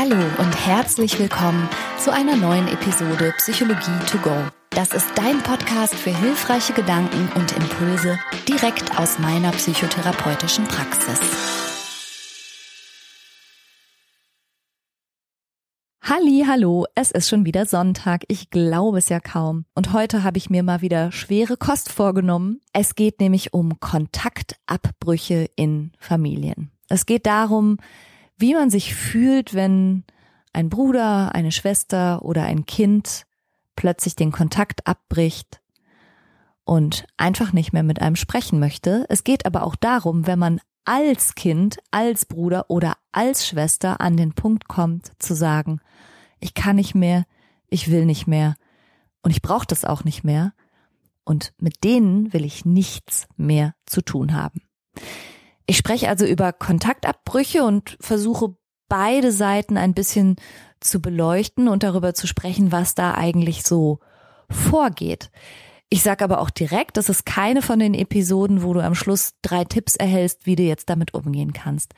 Hallo und herzlich willkommen zu einer neuen Episode Psychologie to go. Das ist dein Podcast für hilfreiche Gedanken und Impulse direkt aus meiner psychotherapeutischen Praxis. Halli, hallo, es ist schon wieder Sonntag. Ich glaube es ja kaum. Und heute habe ich mir mal wieder schwere Kost vorgenommen. Es geht nämlich um Kontaktabbrüche in Familien. Es geht darum, wie man sich fühlt, wenn ein Bruder, eine Schwester oder ein Kind plötzlich den Kontakt abbricht und einfach nicht mehr mit einem sprechen möchte. Es geht aber auch darum, wenn man als Kind, als Bruder oder als Schwester an den Punkt kommt zu sagen, ich kann nicht mehr, ich will nicht mehr und ich brauche das auch nicht mehr und mit denen will ich nichts mehr zu tun haben. Ich spreche also über Kontaktabbrüche und versuche beide Seiten ein bisschen zu beleuchten und darüber zu sprechen, was da eigentlich so vorgeht. Ich sage aber auch direkt, das ist keine von den Episoden, wo du am Schluss drei Tipps erhältst, wie du jetzt damit umgehen kannst.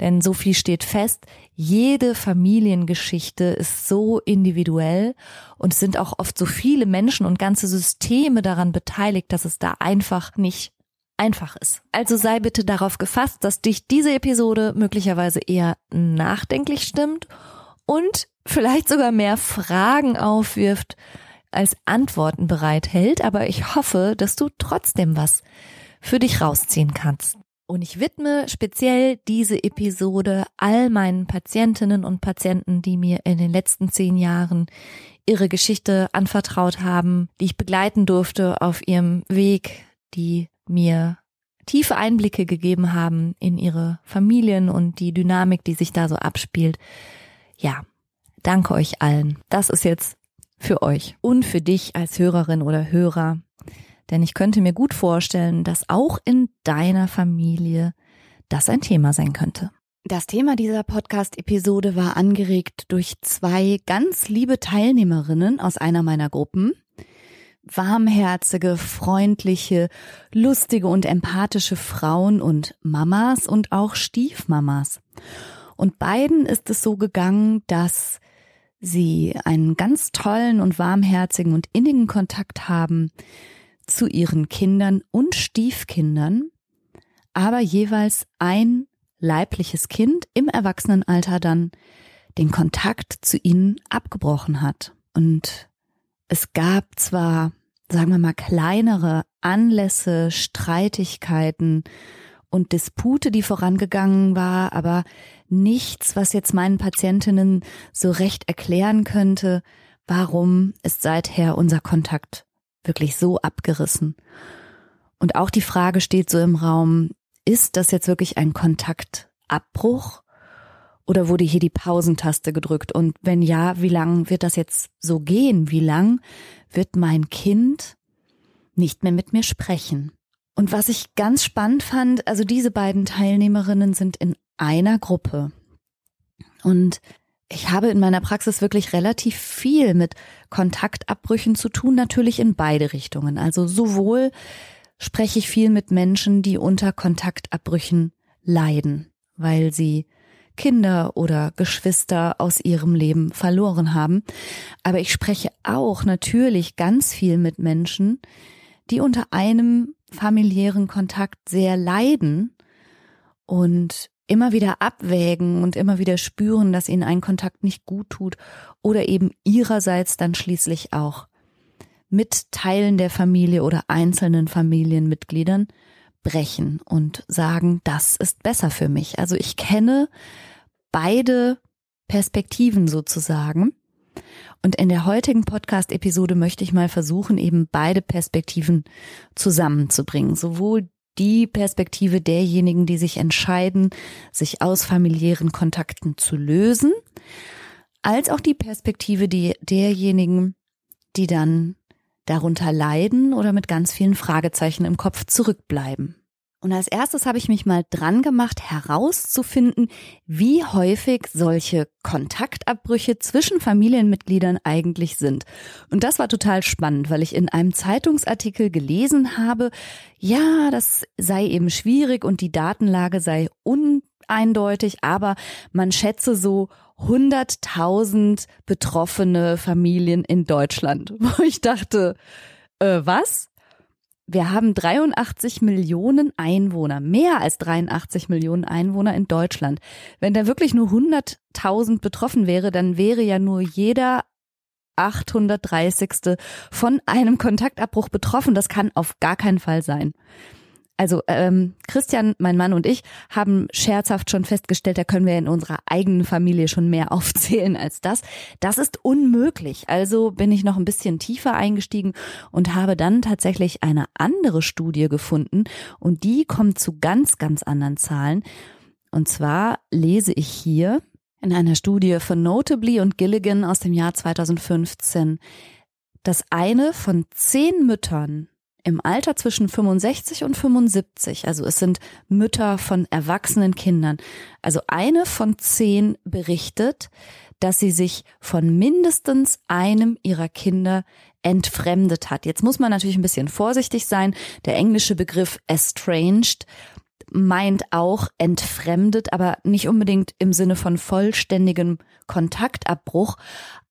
Denn so viel steht fest, jede Familiengeschichte ist so individuell und es sind auch oft so viele Menschen und ganze Systeme daran beteiligt, dass es da einfach nicht einfach ist. Also sei bitte darauf gefasst, dass dich diese Episode möglicherweise eher nachdenklich stimmt und vielleicht sogar mehr Fragen aufwirft, als Antworten bereithält, aber ich hoffe, dass du trotzdem was für dich rausziehen kannst. Und ich widme speziell diese Episode all meinen Patientinnen und Patienten, die mir in den letzten zehn Jahren ihre Geschichte anvertraut haben, die ich begleiten durfte auf ihrem Weg, die mir tiefe Einblicke gegeben haben in ihre Familien und die Dynamik, die sich da so abspielt. Ja, danke euch allen. Das ist jetzt für euch und für dich als Hörerin oder Hörer. Denn ich könnte mir gut vorstellen, dass auch in deiner Familie das ein Thema sein könnte. Das Thema dieser Podcast-Episode war angeregt durch zwei ganz liebe Teilnehmerinnen aus einer meiner Gruppen, warmherzige, freundliche, lustige und empathische Frauen und Mamas und auch Stiefmamas. Und beiden ist es so gegangen, dass sie einen ganz tollen und warmherzigen und innigen Kontakt haben zu ihren Kindern und Stiefkindern, aber jeweils ein leibliches Kind im Erwachsenenalter dann den Kontakt zu ihnen abgebrochen hat. Und es gab zwar, sagen wir mal, kleinere Anlässe, Streitigkeiten und Dispute, die vorangegangen war, aber nichts, was jetzt meinen Patientinnen so recht erklären könnte, warum ist seither unser Kontakt wirklich so abgerissen. Und auch die Frage steht so im Raum, ist das jetzt wirklich ein Kontaktabbruch oder wurde hier die Pausentaste gedrückt? Und wenn ja, wie lang wird das jetzt so gehen? Wie lang wird mein Kind nicht mehr mit mir sprechen? Und was ich ganz spannend fand, also diese beiden Teilnehmerinnen sind in einer Gruppe. Und ich habe in meiner Praxis wirklich relativ viel mit Kontaktabbrüchen zu tun, natürlich in beide Richtungen. Also sowohl spreche ich viel mit Menschen, die unter Kontaktabbrüchen leiden, weil sie Kinder oder Geschwister aus ihrem Leben verloren haben. Aber ich spreche auch natürlich ganz viel mit Menschen, die unter einem familiären Kontakt sehr leiden und immer wieder abwägen und immer wieder spüren, dass ihnen ein Kontakt nicht gut tut oder eben ihrerseits dann schließlich auch mit Teilen der Familie oder einzelnen Familienmitgliedern brechen und sagen, das ist besser für mich. Also ich kenne beide Perspektiven sozusagen. Und in der heutigen Podcast-Episode möchte ich mal versuchen, eben beide Perspektiven zusammenzubringen. Sowohl die Perspektive derjenigen, die sich entscheiden, sich aus familiären Kontakten zu lösen, als auch die Perspektive derjenigen, die dann darunter leiden oder mit ganz vielen Fragezeichen im Kopf zurückbleiben. Und als erstes habe ich mich mal dran gemacht, herauszufinden, wie häufig solche Kontaktabbrüche zwischen Familienmitgliedern eigentlich sind. Und das war total spannend, weil ich in einem Zeitungsartikel gelesen habe, ja, das sei eben schwierig und die Datenlage sei un eindeutig, aber man schätze so 100.000 betroffene Familien in Deutschland, wo ich dachte, äh, was? Wir haben 83 Millionen Einwohner, mehr als 83 Millionen Einwohner in Deutschland. Wenn da wirklich nur 100.000 betroffen wäre, dann wäre ja nur jeder 830. von einem Kontaktabbruch betroffen. Das kann auf gar keinen Fall sein. Also ähm, Christian, mein Mann und ich haben scherzhaft schon festgestellt, da können wir in unserer eigenen Familie schon mehr aufzählen als das. Das ist unmöglich. Also bin ich noch ein bisschen tiefer eingestiegen und habe dann tatsächlich eine andere Studie gefunden und die kommt zu ganz, ganz anderen Zahlen. Und zwar lese ich hier in einer Studie von Notably und Gilligan aus dem Jahr 2015, dass eine von zehn Müttern im Alter zwischen 65 und 75, also es sind Mütter von erwachsenen Kindern, also eine von zehn berichtet, dass sie sich von mindestens einem ihrer Kinder entfremdet hat. Jetzt muss man natürlich ein bisschen vorsichtig sein. Der englische Begriff estranged meint auch entfremdet, aber nicht unbedingt im Sinne von vollständigem Kontaktabbruch.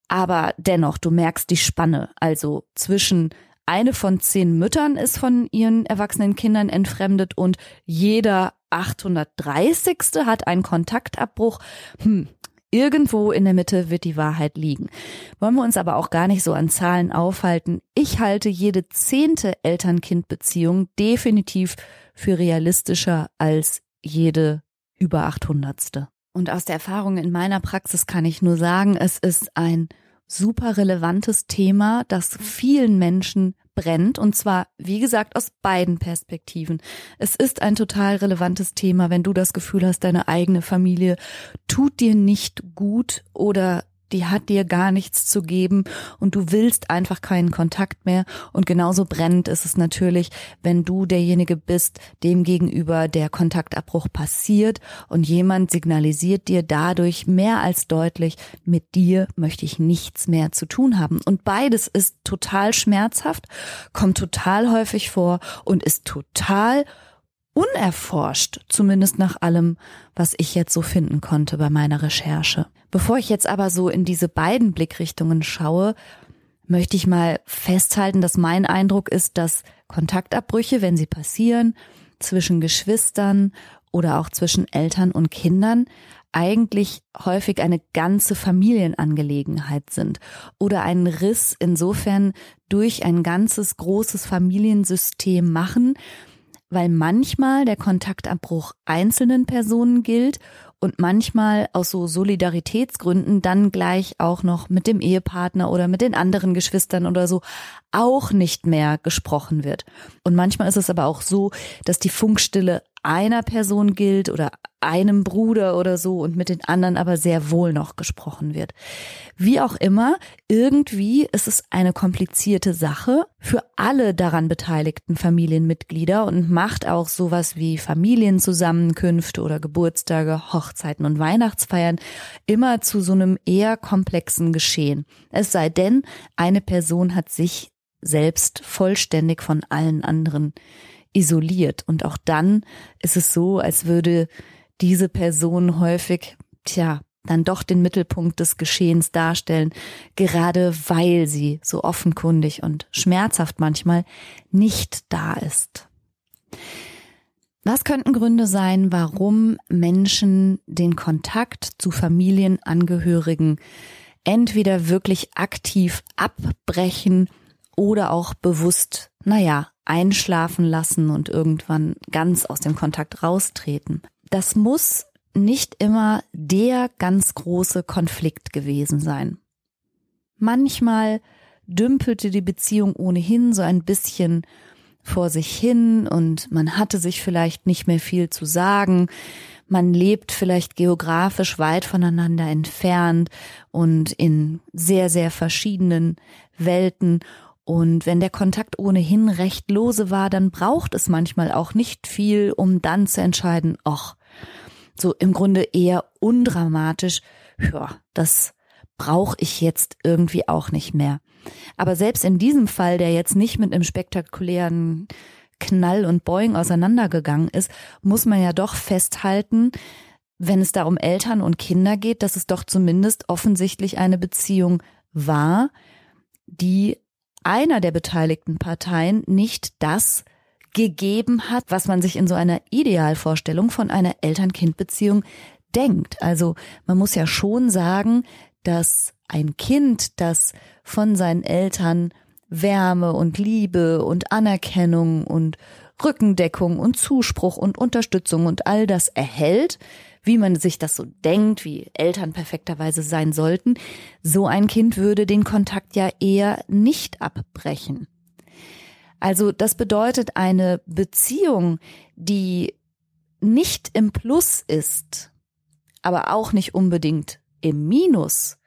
Aber dennoch, du merkst die Spanne, also zwischen eine von zehn Müttern ist von ihren erwachsenen Kindern entfremdet und jeder 830. hat einen Kontaktabbruch. Hm, Irgendwo in der Mitte wird die Wahrheit liegen. Wollen wir uns aber auch gar nicht so an Zahlen aufhalten. Ich halte jede zehnte Eltern-Kind-Beziehung definitiv für realistischer als jede über 800. Und aus der Erfahrung in meiner Praxis kann ich nur sagen, es ist ein super relevantes Thema, das vielen Menschen brennt und zwar, wie gesagt, aus beiden Perspektiven. Es ist ein total relevantes Thema, wenn du das Gefühl hast, deine eigene Familie tut dir nicht gut oder die hat dir gar nichts zu geben und du willst einfach keinen Kontakt mehr. Und genauso brennend ist es natürlich, wenn du derjenige bist, dem gegenüber der Kontaktabbruch passiert und jemand signalisiert dir dadurch mehr als deutlich, mit dir möchte ich nichts mehr zu tun haben. Und beides ist total schmerzhaft, kommt total häufig vor und ist total unerforscht, zumindest nach allem, was ich jetzt so finden konnte bei meiner Recherche. Bevor ich jetzt aber so in diese beiden Blickrichtungen schaue, möchte ich mal festhalten, dass mein Eindruck ist, dass Kontaktabbrüche, wenn sie passieren, zwischen Geschwistern oder auch zwischen Eltern und Kindern eigentlich häufig eine ganze Familienangelegenheit sind oder einen Riss insofern durch ein ganzes großes Familiensystem machen, weil manchmal der Kontaktabbruch einzelnen Personen gilt und manchmal aus so Solidaritätsgründen dann gleich auch noch mit dem Ehepartner oder mit den anderen Geschwistern oder so auch nicht mehr gesprochen wird. Und manchmal ist es aber auch so, dass die Funkstille einer Person gilt oder einem Bruder oder so und mit den anderen aber sehr wohl noch gesprochen wird. Wie auch immer, irgendwie ist es eine komplizierte Sache für alle daran beteiligten Familienmitglieder und macht auch sowas wie Familienzusammenkünfte oder Geburtstage, Hochzeiten und Weihnachtsfeiern immer zu so einem eher komplexen Geschehen. Es sei denn, eine Person hat sich selbst vollständig von allen anderen isoliert. Und auch dann ist es so, als würde diese Person häufig, tja, dann doch den Mittelpunkt des Geschehens darstellen, gerade weil sie so offenkundig und schmerzhaft manchmal nicht da ist. Was könnten Gründe sein, warum Menschen den Kontakt zu Familienangehörigen entweder wirklich aktiv abbrechen oder auch bewusst, naja, einschlafen lassen und irgendwann ganz aus dem Kontakt raustreten. Das muss nicht immer der ganz große Konflikt gewesen sein. Manchmal dümpelte die Beziehung ohnehin so ein bisschen vor sich hin und man hatte sich vielleicht nicht mehr viel zu sagen. Man lebt vielleicht geografisch weit voneinander entfernt und in sehr, sehr verschiedenen Welten und wenn der Kontakt ohnehin recht lose war, dann braucht es manchmal auch nicht viel, um dann zu entscheiden, ach, so im Grunde eher undramatisch, ja, das brauche ich jetzt irgendwie auch nicht mehr. Aber selbst in diesem Fall, der jetzt nicht mit einem spektakulären Knall und Boing auseinandergegangen ist, muss man ja doch festhalten, wenn es da um Eltern und Kinder geht, dass es doch zumindest offensichtlich eine Beziehung war, die einer der beteiligten Parteien nicht das gegeben hat, was man sich in so einer Idealvorstellung von einer Eltern-Kind-Beziehung denkt. Also man muss ja schon sagen, dass ein Kind, das von seinen Eltern Wärme und Liebe und Anerkennung und Rückendeckung und Zuspruch und Unterstützung und all das erhält, wie man sich das so denkt, wie Eltern perfekterweise sein sollten, so ein Kind würde den Kontakt ja eher nicht abbrechen. Also das bedeutet eine Beziehung, die nicht im Plus ist, aber auch nicht unbedingt im Minus,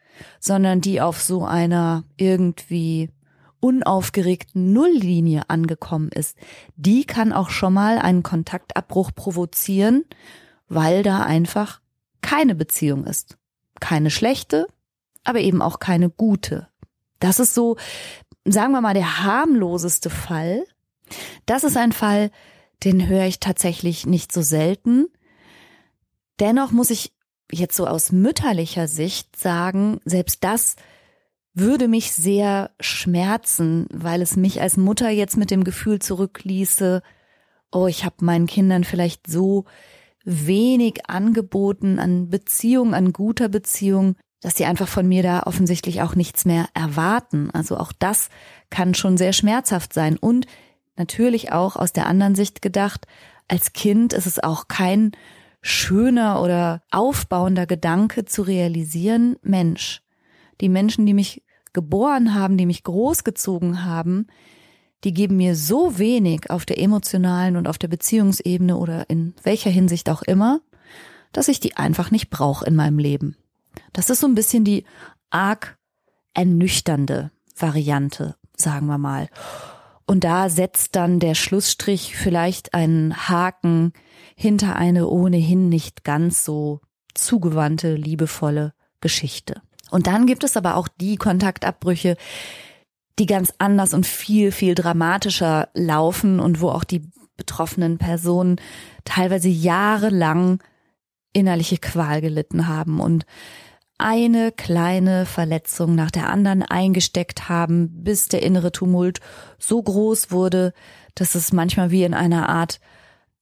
sondern die auf so einer irgendwie unaufgeregten Nulllinie angekommen ist, die kann auch schon mal einen Kontaktabbruch provozieren, weil da einfach keine Beziehung ist. Keine schlechte, aber eben auch keine gute. Das ist so, sagen wir mal, der harmloseste Fall. Das ist ein Fall, den höre ich tatsächlich nicht so selten. Dennoch muss ich jetzt so aus mütterlicher Sicht sagen, selbst das würde mich sehr schmerzen, weil es mich als Mutter jetzt mit dem Gefühl zurückließe, oh, ich habe meinen Kindern vielleicht so wenig angeboten an Beziehung, an guter Beziehung, dass sie einfach von mir da offensichtlich auch nichts mehr erwarten. Also auch das kann schon sehr schmerzhaft sein. Und natürlich auch aus der anderen Sicht gedacht, als Kind ist es auch kein schöner oder aufbauender Gedanke zu realisieren, Mensch, die Menschen, die mich geboren haben, die mich großgezogen haben, die geben mir so wenig auf der emotionalen und auf der Beziehungsebene oder in welcher Hinsicht auch immer, dass ich die einfach nicht brauche in meinem Leben. Das ist so ein bisschen die arg ernüchternde Variante, sagen wir mal. Und da setzt dann der Schlussstrich vielleicht einen Haken hinter eine ohnehin nicht ganz so zugewandte, liebevolle Geschichte. Und dann gibt es aber auch die Kontaktabbrüche, die ganz anders und viel, viel dramatischer laufen und wo auch die betroffenen Personen teilweise jahrelang innerliche Qual gelitten haben und eine kleine Verletzung nach der anderen eingesteckt haben, bis der innere Tumult so groß wurde, dass es manchmal wie in einer Art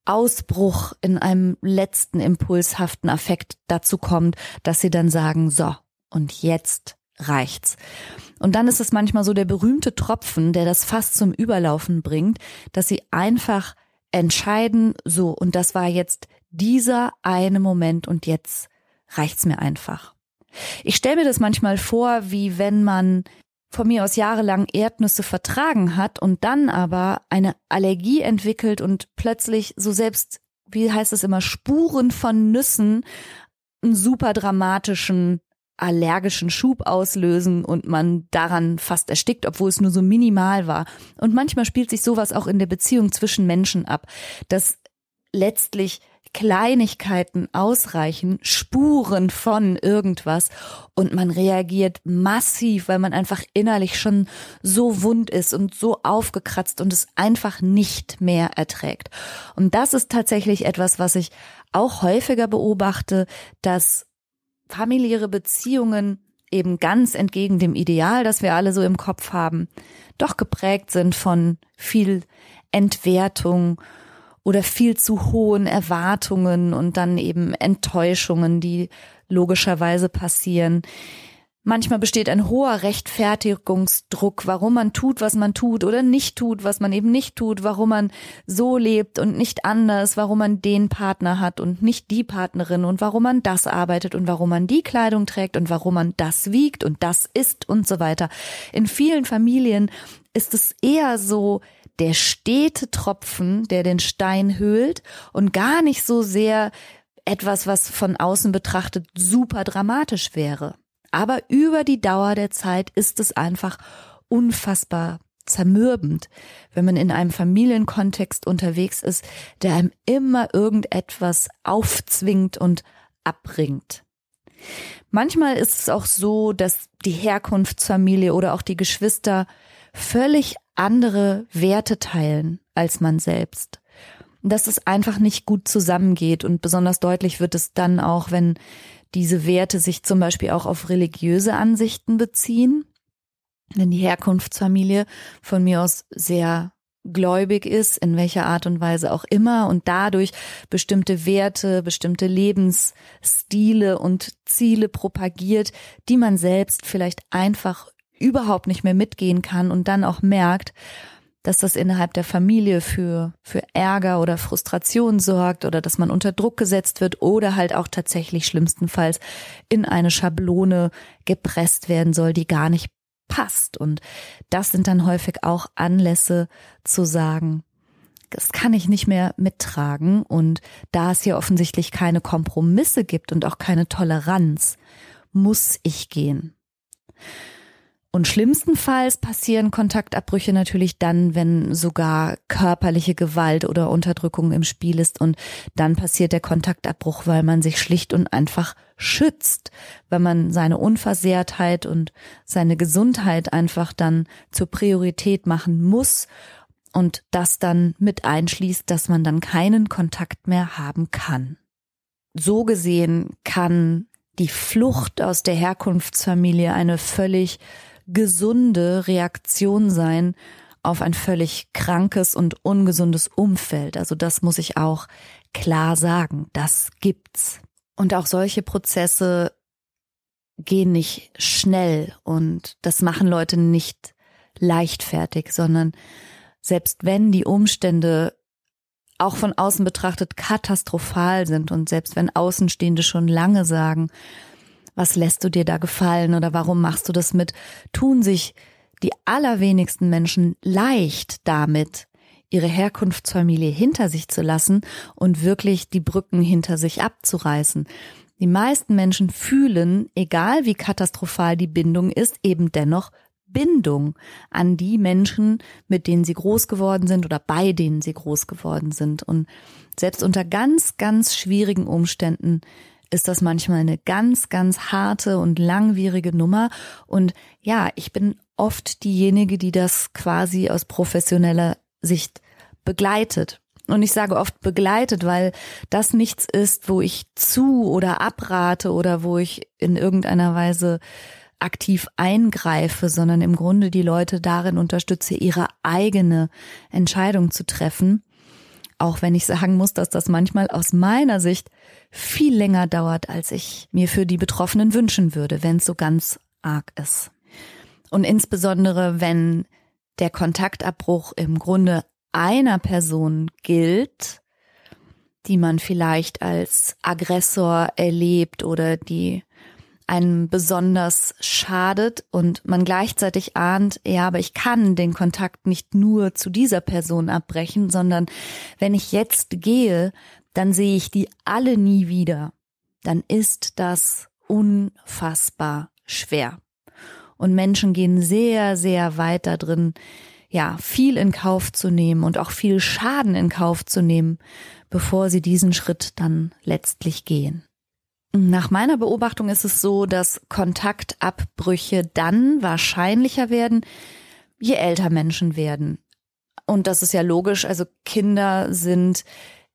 Ausbruch in einem letzten impulshaften Affekt dazu kommt, dass sie dann sagen, so, und jetzt reicht's. Und dann ist es manchmal so der berühmte Tropfen, der das fast zum Überlaufen bringt, dass sie einfach entscheiden, so, und das war jetzt dieser eine Moment und jetzt reicht's mir einfach. Ich stelle mir das manchmal vor, wie wenn man von mir aus jahrelang Erdnüsse vertragen hat und dann aber eine Allergie entwickelt und plötzlich so selbst, wie heißt es immer, Spuren von Nüssen einen super dramatischen allergischen Schub auslösen und man daran fast erstickt, obwohl es nur so minimal war. Und manchmal spielt sich sowas auch in der Beziehung zwischen Menschen ab, dass letztlich Kleinigkeiten ausreichen, Spuren von irgendwas und man reagiert massiv, weil man einfach innerlich schon so wund ist und so aufgekratzt und es einfach nicht mehr erträgt. Und das ist tatsächlich etwas, was ich auch häufiger beobachte, dass familiäre Beziehungen eben ganz entgegen dem Ideal, das wir alle so im Kopf haben, doch geprägt sind von viel Entwertung oder viel zu hohen Erwartungen und dann eben Enttäuschungen, die logischerweise passieren. Manchmal besteht ein hoher Rechtfertigungsdruck, warum man tut, was man tut oder nicht tut, was man eben nicht tut, warum man so lebt und nicht anders, warum man den Partner hat und nicht die Partnerin und warum man das arbeitet und warum man die Kleidung trägt und warum man das wiegt und das isst und so weiter. In vielen Familien ist es eher so, der stete Tropfen, der den Stein höhlt und gar nicht so sehr etwas, was von außen betrachtet super dramatisch wäre. Aber über die Dauer der Zeit ist es einfach unfassbar zermürbend, wenn man in einem Familienkontext unterwegs ist, der einem immer irgendetwas aufzwingt und abbringt. Manchmal ist es auch so, dass die Herkunftsfamilie oder auch die Geschwister völlig andere Werte teilen als man selbst. dass es einfach nicht gut zusammengeht. Und besonders deutlich wird es dann auch, wenn diese Werte sich zum Beispiel auch auf religiöse Ansichten beziehen. Wenn die Herkunftsfamilie von mir aus sehr gläubig ist, in welcher Art und Weise auch immer und dadurch bestimmte Werte, bestimmte Lebensstile und Ziele propagiert, die man selbst vielleicht einfach überhaupt nicht mehr mitgehen kann und dann auch merkt, dass das innerhalb der Familie für, für Ärger oder Frustration sorgt oder dass man unter Druck gesetzt wird oder halt auch tatsächlich schlimmstenfalls in eine Schablone gepresst werden soll, die gar nicht passt. Und das sind dann häufig auch Anlässe zu sagen, das kann ich nicht mehr mittragen. Und da es hier offensichtlich keine Kompromisse gibt und auch keine Toleranz, muss ich gehen. Und schlimmstenfalls passieren Kontaktabbrüche natürlich dann, wenn sogar körperliche Gewalt oder Unterdrückung im Spiel ist und dann passiert der Kontaktabbruch, weil man sich schlicht und einfach schützt, weil man seine Unversehrtheit und seine Gesundheit einfach dann zur Priorität machen muss und das dann mit einschließt, dass man dann keinen Kontakt mehr haben kann. So gesehen kann die Flucht aus der Herkunftsfamilie eine völlig gesunde Reaktion sein auf ein völlig krankes und ungesundes Umfeld. Also das muss ich auch klar sagen. Das gibt's. Und auch solche Prozesse gehen nicht schnell und das machen Leute nicht leichtfertig, sondern selbst wenn die Umstände auch von außen betrachtet katastrophal sind und selbst wenn Außenstehende schon lange sagen, was lässt du dir da gefallen oder warum machst du das mit, tun sich die allerwenigsten Menschen leicht damit, ihre Herkunftsfamilie hinter sich zu lassen und wirklich die Brücken hinter sich abzureißen. Die meisten Menschen fühlen, egal wie katastrophal die Bindung ist, eben dennoch Bindung an die Menschen, mit denen sie groß geworden sind oder bei denen sie groß geworden sind. Und selbst unter ganz, ganz schwierigen Umständen ist das manchmal eine ganz, ganz harte und langwierige Nummer. Und ja, ich bin oft diejenige, die das quasi aus professioneller Sicht begleitet. Und ich sage oft begleitet, weil das nichts ist, wo ich zu oder abrate oder wo ich in irgendeiner Weise aktiv eingreife, sondern im Grunde die Leute darin unterstütze, ihre eigene Entscheidung zu treffen. Auch wenn ich sagen muss, dass das manchmal aus meiner Sicht viel länger dauert, als ich mir für die Betroffenen wünschen würde, wenn es so ganz arg ist. Und insbesondere, wenn der Kontaktabbruch im Grunde einer Person gilt, die man vielleicht als Aggressor erlebt oder die einem besonders schadet und man gleichzeitig ahnt, ja, aber ich kann den Kontakt nicht nur zu dieser Person abbrechen, sondern wenn ich jetzt gehe, dann sehe ich die alle nie wieder. Dann ist das unfassbar schwer. Und Menschen gehen sehr, sehr weit da drin, ja, viel in Kauf zu nehmen und auch viel Schaden in Kauf zu nehmen, bevor sie diesen Schritt dann letztlich gehen. Nach meiner Beobachtung ist es so, dass Kontaktabbrüche dann wahrscheinlicher werden, je älter Menschen werden. Und das ist ja logisch, also Kinder sind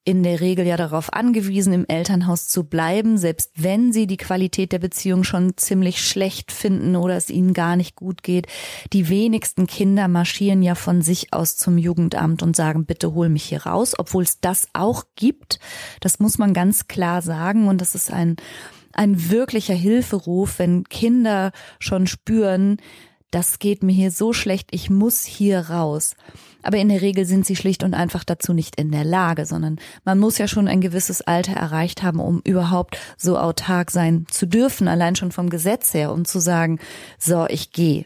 in der Regel ja darauf angewiesen, im Elternhaus zu bleiben, selbst wenn sie die Qualität der Beziehung schon ziemlich schlecht finden oder es ihnen gar nicht gut geht. Die wenigsten Kinder marschieren ja von sich aus zum Jugendamt und sagen, bitte hol mich hier raus, obwohl es das auch gibt. Das muss man ganz klar sagen und das ist ein, ein wirklicher Hilferuf, wenn Kinder schon spüren, das geht mir hier so schlecht, ich muss hier raus. Aber in der Regel sind sie schlicht und einfach dazu nicht in der Lage, sondern man muss ja schon ein gewisses Alter erreicht haben, um überhaupt so autark sein zu dürfen, allein schon vom Gesetz her, um zu sagen, so, ich gehe.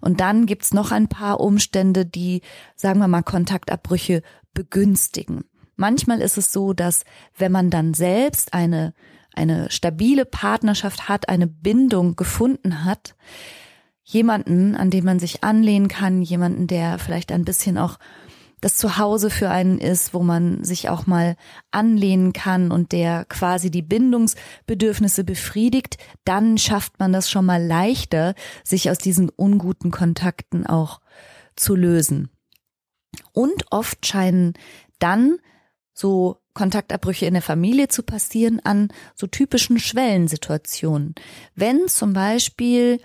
Und dann gibt's noch ein paar Umstände, die, sagen wir mal, Kontaktabbrüche begünstigen. Manchmal ist es so, dass wenn man dann selbst eine, eine stabile Partnerschaft hat, eine Bindung gefunden hat, jemanden, an den man sich anlehnen kann, jemanden, der vielleicht ein bisschen auch das Zuhause für einen ist, wo man sich auch mal anlehnen kann und der quasi die Bindungsbedürfnisse befriedigt, dann schafft man das schon mal leichter, sich aus diesen unguten Kontakten auch zu lösen. Und oft scheinen dann so Kontaktabbrüche in der Familie zu passieren an so typischen Schwellensituationen. Wenn zum Beispiel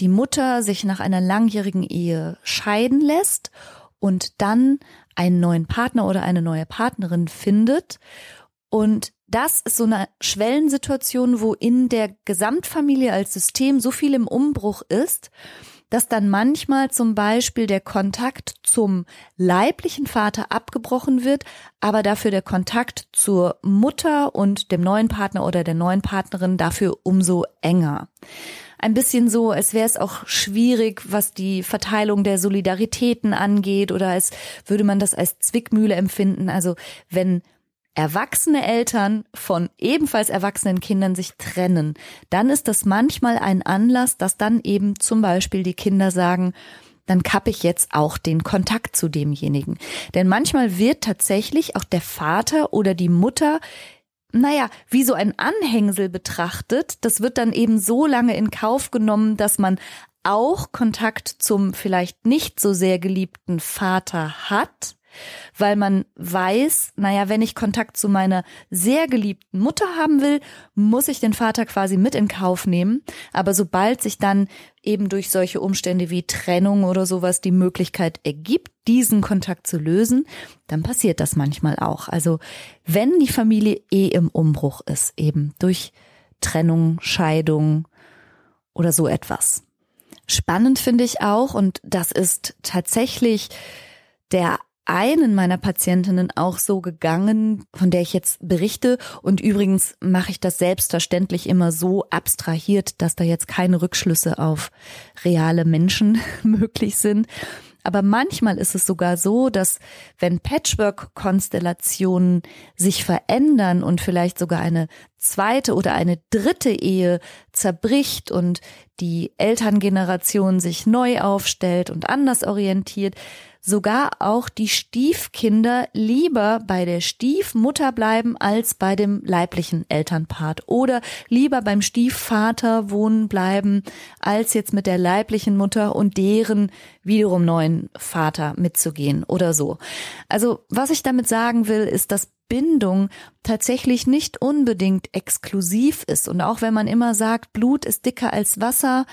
die Mutter sich nach einer langjährigen Ehe scheiden lässt und dann einen neuen Partner oder eine neue Partnerin findet und das ist so eine Schwellensituation, wo in der Gesamtfamilie als System so viel im Umbruch ist, dass dann manchmal zum Beispiel der Kontakt zum leiblichen Vater abgebrochen wird, aber dafür der Kontakt zur Mutter und dem neuen Partner oder der neuen Partnerin dafür umso enger. Ein bisschen so, als wäre es auch schwierig, was die Verteilung der Solidaritäten angeht oder als würde man das als Zwickmühle empfinden. Also wenn erwachsene Eltern von ebenfalls erwachsenen Kindern sich trennen, dann ist das manchmal ein Anlass, dass dann eben zum Beispiel die Kinder sagen, dann kappe ich jetzt auch den Kontakt zu demjenigen. Denn manchmal wird tatsächlich auch der Vater oder die Mutter naja, wie so ein Anhängsel betrachtet. Das wird dann eben so lange in Kauf genommen, dass man auch Kontakt zum vielleicht nicht so sehr geliebten Vater hat, weil man weiß, naja, wenn ich Kontakt zu meiner sehr geliebten Mutter haben will, muss ich den Vater quasi mit in Kauf nehmen. Aber sobald sich dann eben durch solche Umstände wie Trennung oder sowas die Möglichkeit ergibt, diesen Kontakt zu lösen, dann passiert das manchmal auch. Also wenn die Familie eh im Umbruch ist, eben durch Trennung, Scheidung oder so etwas. Spannend finde ich auch, und das ist tatsächlich der einen meiner Patientinnen auch so gegangen, von der ich jetzt berichte. Und übrigens mache ich das selbstverständlich immer so abstrahiert, dass da jetzt keine Rückschlüsse auf reale Menschen möglich sind. Aber manchmal ist es sogar so, dass wenn Patchwork-Konstellationen sich verändern und vielleicht sogar eine zweite oder eine dritte Ehe zerbricht und die Elterngeneration sich neu aufstellt und anders orientiert, sogar auch die Stiefkinder lieber bei der Stiefmutter bleiben als bei dem leiblichen Elternpart oder lieber beim Stiefvater wohnen bleiben als jetzt mit der leiblichen Mutter und deren wiederum neuen Vater mitzugehen oder so. Also was ich damit sagen will, ist, dass Bindung tatsächlich nicht unbedingt exklusiv ist. Und auch wenn man immer sagt, Blut ist dicker als Wasser,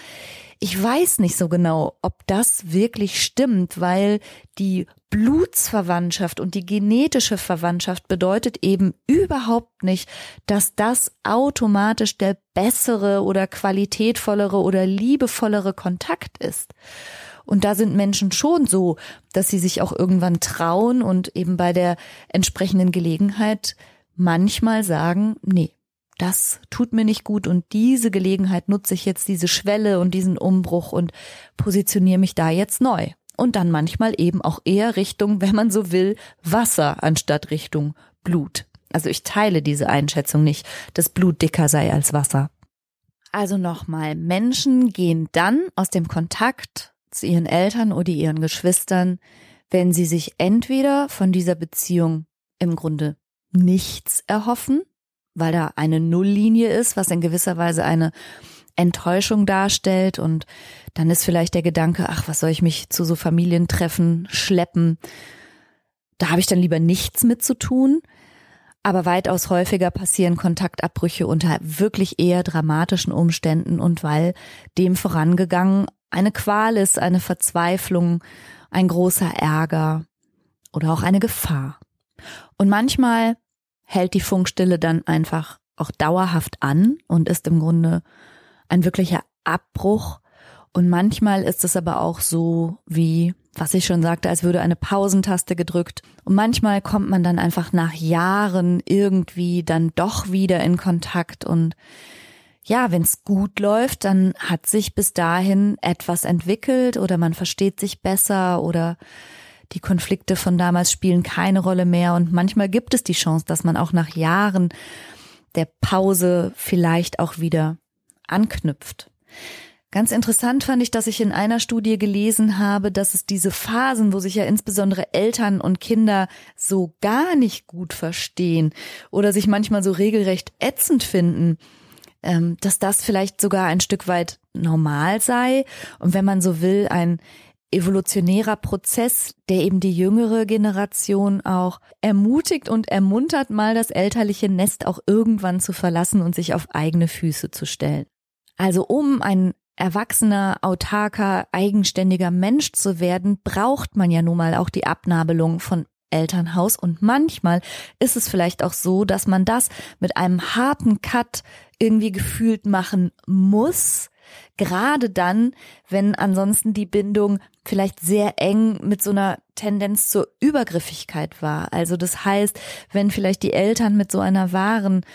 ich weiß nicht so genau, ob das wirklich stimmt, weil die Blutsverwandtschaft und die genetische Verwandtschaft bedeutet eben überhaupt nicht, dass das automatisch der bessere oder qualitätvollere oder liebevollere Kontakt ist. Und da sind Menschen schon so, dass sie sich auch irgendwann trauen und eben bei der entsprechenden Gelegenheit manchmal sagen, nee, das tut mir nicht gut und diese Gelegenheit nutze ich jetzt, diese Schwelle und diesen Umbruch und positioniere mich da jetzt neu. Und dann manchmal eben auch eher Richtung, wenn man so will, Wasser anstatt Richtung Blut. Also ich teile diese Einschätzung nicht, dass Blut dicker sei als Wasser. Also nochmal, Menschen gehen dann aus dem Kontakt zu ihren Eltern oder ihren Geschwistern, wenn sie sich entweder von dieser Beziehung im Grunde nichts erhoffen, weil da eine Nulllinie ist, was in gewisser Weise eine Enttäuschung darstellt und dann ist vielleicht der Gedanke, ach, was soll ich mich zu so Familientreffen schleppen? Da habe ich dann lieber nichts mit zu tun. Aber weitaus häufiger passieren Kontaktabbrüche unter wirklich eher dramatischen Umständen und weil dem vorangegangen eine Qual ist, eine Verzweiflung, ein großer Ärger oder auch eine Gefahr. Und manchmal hält die Funkstille dann einfach auch dauerhaft an und ist im Grunde ein wirklicher Abbruch. Und manchmal ist es aber auch so, wie, was ich schon sagte, als würde eine Pausentaste gedrückt. Und manchmal kommt man dann einfach nach Jahren irgendwie dann doch wieder in Kontakt und ja, wenn es gut läuft, dann hat sich bis dahin etwas entwickelt oder man versteht sich besser oder die Konflikte von damals spielen keine Rolle mehr und manchmal gibt es die Chance, dass man auch nach Jahren der Pause vielleicht auch wieder anknüpft. Ganz interessant fand ich, dass ich in einer Studie gelesen habe, dass es diese Phasen, wo sich ja insbesondere Eltern und Kinder so gar nicht gut verstehen oder sich manchmal so regelrecht ätzend finden, dass das vielleicht sogar ein Stück weit normal sei und wenn man so will, ein evolutionärer Prozess, der eben die jüngere Generation auch ermutigt und ermuntert, mal das elterliche Nest auch irgendwann zu verlassen und sich auf eigene Füße zu stellen. Also um ein erwachsener, autarker, eigenständiger Mensch zu werden, braucht man ja nun mal auch die Abnabelung von Elternhaus und manchmal ist es vielleicht auch so, dass man das mit einem harten Cut irgendwie gefühlt machen muss, Gerade dann, wenn ansonsten die Bindung vielleicht sehr eng mit so einer Tendenz zur Übergriffigkeit war. Also das heißt, wenn vielleicht die Eltern mit so einer wahren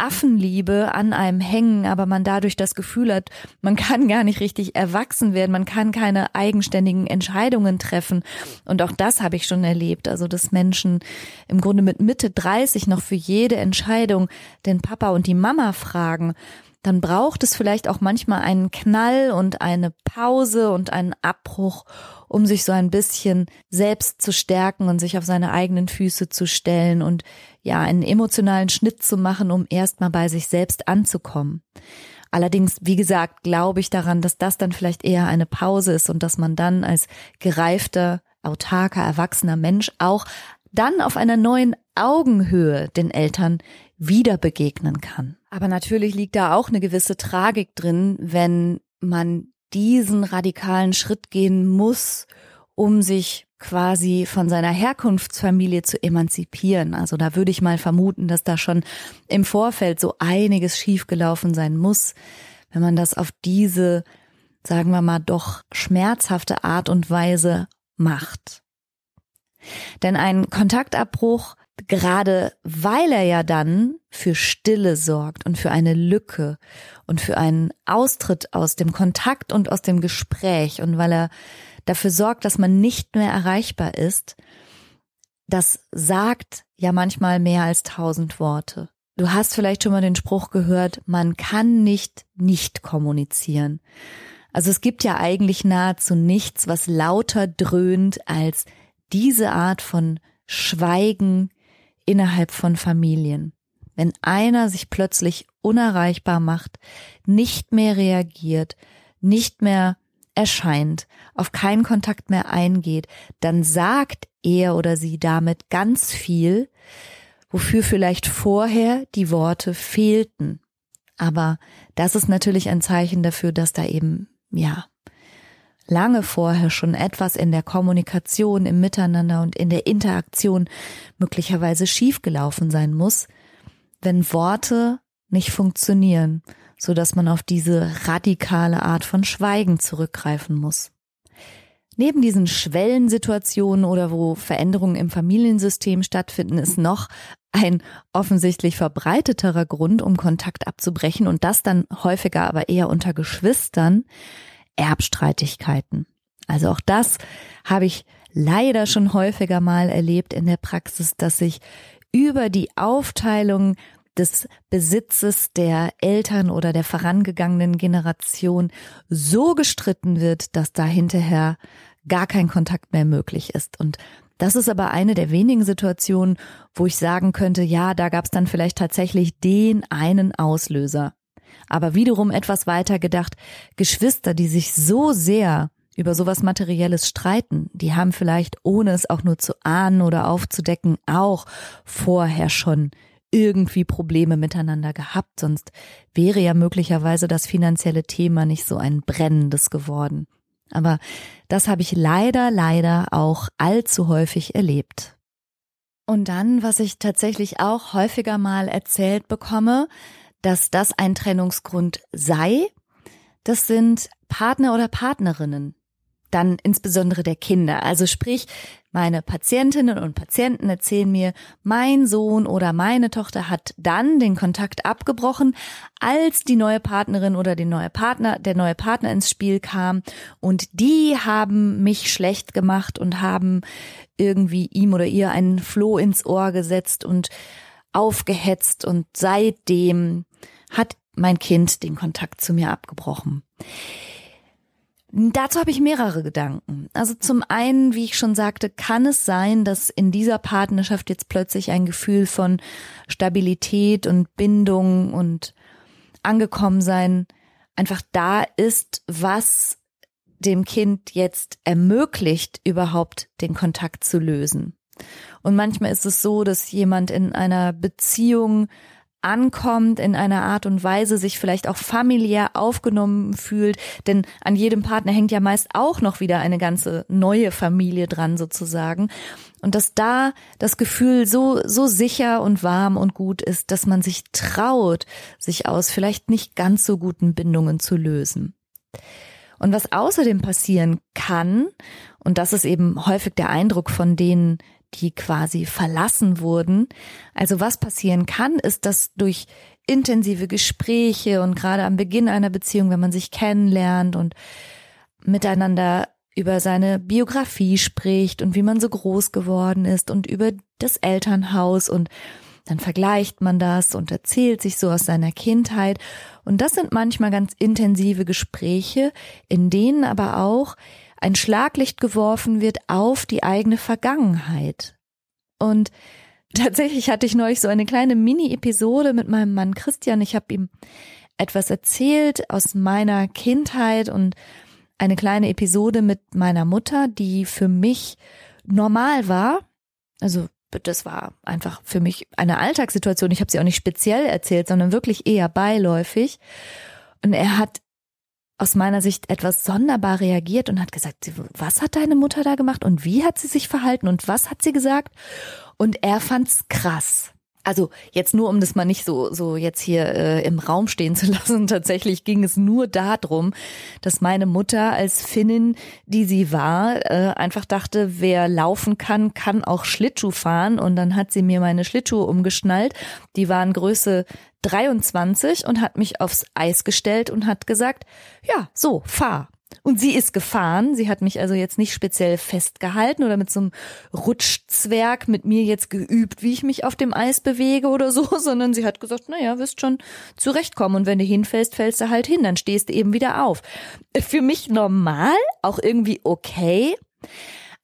Affenliebe an einem hängen, aber man dadurch das Gefühl hat, man kann gar nicht richtig erwachsen werden, man kann keine eigenständigen Entscheidungen treffen. Und auch das habe ich schon erlebt. Also, dass Menschen im Grunde mit Mitte 30 noch für jede Entscheidung den Papa und die Mama fragen dann braucht es vielleicht auch manchmal einen Knall und eine Pause und einen Abbruch, um sich so ein bisschen selbst zu stärken und sich auf seine eigenen Füße zu stellen und ja, einen emotionalen Schnitt zu machen, um erstmal bei sich selbst anzukommen. Allerdings, wie gesagt, glaube ich daran, dass das dann vielleicht eher eine Pause ist und dass man dann als gereifter, autarker, erwachsener Mensch auch dann auf einer neuen Augenhöhe den Eltern wieder begegnen kann. Aber natürlich liegt da auch eine gewisse Tragik drin, wenn man diesen radikalen Schritt gehen muss, um sich quasi von seiner Herkunftsfamilie zu emanzipieren. Also da würde ich mal vermuten, dass da schon im Vorfeld so einiges schiefgelaufen sein muss, wenn man das auf diese, sagen wir mal, doch schmerzhafte Art und Weise macht. Denn ein Kontaktabbruch gerade weil er ja dann für Stille sorgt und für eine Lücke und für einen Austritt aus dem Kontakt und aus dem Gespräch und weil er dafür sorgt, dass man nicht mehr erreichbar ist, das sagt ja manchmal mehr als tausend Worte. Du hast vielleicht schon mal den Spruch gehört, man kann nicht nicht kommunizieren. Also es gibt ja eigentlich nahezu nichts, was lauter dröhnt als diese Art von Schweigen, innerhalb von Familien. Wenn einer sich plötzlich unerreichbar macht, nicht mehr reagiert, nicht mehr erscheint, auf keinen Kontakt mehr eingeht, dann sagt er oder sie damit ganz viel, wofür vielleicht vorher die Worte fehlten. Aber das ist natürlich ein Zeichen dafür, dass da eben, ja, lange vorher schon etwas in der Kommunikation, im Miteinander und in der Interaktion möglicherweise schiefgelaufen sein muss, wenn Worte nicht funktionieren, so dass man auf diese radikale Art von Schweigen zurückgreifen muss. Neben diesen Schwellensituationen oder wo Veränderungen im Familiensystem stattfinden, ist noch ein offensichtlich verbreiteterer Grund, um Kontakt abzubrechen und das dann häufiger aber eher unter Geschwistern, Erbstreitigkeiten. Also auch das habe ich leider schon häufiger mal erlebt in der Praxis, dass sich über die Aufteilung des Besitzes der Eltern oder der vorangegangenen Generation so gestritten wird, dass da hinterher gar kein Kontakt mehr möglich ist. Und das ist aber eine der wenigen Situationen, wo ich sagen könnte, ja, da gab es dann vielleicht tatsächlich den einen Auslöser. Aber wiederum etwas weiter gedacht, Geschwister, die sich so sehr über sowas Materielles streiten, die haben vielleicht, ohne es auch nur zu ahnen oder aufzudecken, auch vorher schon irgendwie Probleme miteinander gehabt, sonst wäre ja möglicherweise das finanzielle Thema nicht so ein brennendes geworden. Aber das habe ich leider, leider auch allzu häufig erlebt. Und dann, was ich tatsächlich auch häufiger mal erzählt bekomme, dass das ein Trennungsgrund sei. Das sind Partner oder Partnerinnen, dann insbesondere der Kinder. Also sprich, meine Patientinnen und Patienten erzählen mir, mein Sohn oder meine Tochter hat dann den Kontakt abgebrochen, als die neue Partnerin oder der neue Partner, der neue Partner ins Spiel kam und die haben mich schlecht gemacht und haben irgendwie ihm oder ihr einen Floh ins Ohr gesetzt und aufgehetzt und seitdem hat mein Kind den Kontakt zu mir abgebrochen. Dazu habe ich mehrere Gedanken. Also zum einen, wie ich schon sagte, kann es sein, dass in dieser Partnerschaft jetzt plötzlich ein Gefühl von Stabilität und Bindung und angekommen sein einfach da ist, was dem Kind jetzt ermöglicht, überhaupt den Kontakt zu lösen. Und manchmal ist es so, dass jemand in einer Beziehung ankommt, in einer Art und Weise sich vielleicht auch familiär aufgenommen fühlt, denn an jedem Partner hängt ja meist auch noch wieder eine ganze neue Familie dran sozusagen. Und dass da das Gefühl so, so sicher und warm und gut ist, dass man sich traut, sich aus vielleicht nicht ganz so guten Bindungen zu lösen. Und was außerdem passieren kann, und das ist eben häufig der Eindruck von denen, die quasi verlassen wurden. Also was passieren kann, ist, dass durch intensive Gespräche und gerade am Beginn einer Beziehung, wenn man sich kennenlernt und miteinander über seine Biografie spricht und wie man so groß geworden ist und über das Elternhaus und dann vergleicht man das und erzählt sich so aus seiner Kindheit. Und das sind manchmal ganz intensive Gespräche, in denen aber auch ein Schlaglicht geworfen wird auf die eigene Vergangenheit. Und tatsächlich hatte ich neulich so eine kleine Mini-Episode mit meinem Mann Christian. Ich habe ihm etwas erzählt aus meiner Kindheit und eine kleine Episode mit meiner Mutter, die für mich normal war. Also das war einfach für mich eine Alltagssituation. Ich habe sie auch nicht speziell erzählt, sondern wirklich eher beiläufig. Und er hat aus meiner Sicht etwas sonderbar reagiert und hat gesagt, was hat deine Mutter da gemacht und wie hat sie sich verhalten und was hat sie gesagt? Und er fand's krass. Also jetzt nur, um das mal nicht so so jetzt hier äh, im Raum stehen zu lassen. Tatsächlich ging es nur darum, dass meine Mutter als Finnin, die sie war, äh, einfach dachte, wer laufen kann, kann auch Schlittschuh fahren. Und dann hat sie mir meine Schlittschuhe umgeschnallt. Die waren Größe 23 und hat mich aufs Eis gestellt und hat gesagt, ja, so, fahr. Und sie ist gefahren. Sie hat mich also jetzt nicht speziell festgehalten oder mit so einem Rutschzwerg mit mir jetzt geübt, wie ich mich auf dem Eis bewege oder so, sondern sie hat gesagt, naja, wirst schon zurechtkommen. Und wenn du hinfällst, fällst du halt hin, dann stehst du eben wieder auf. Für mich normal, auch irgendwie okay.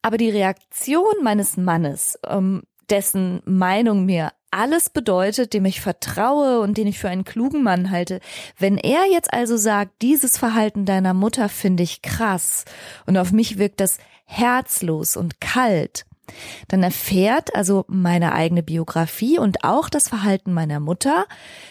Aber die Reaktion meines Mannes, ähm, dessen Meinung mir alles bedeutet, dem ich vertraue und den ich für einen klugen Mann halte. Wenn er jetzt also sagt, dieses Verhalten deiner Mutter finde ich krass und auf mich wirkt das herzlos und kalt, dann erfährt also meine eigene Biografie und auch das Verhalten meiner Mutter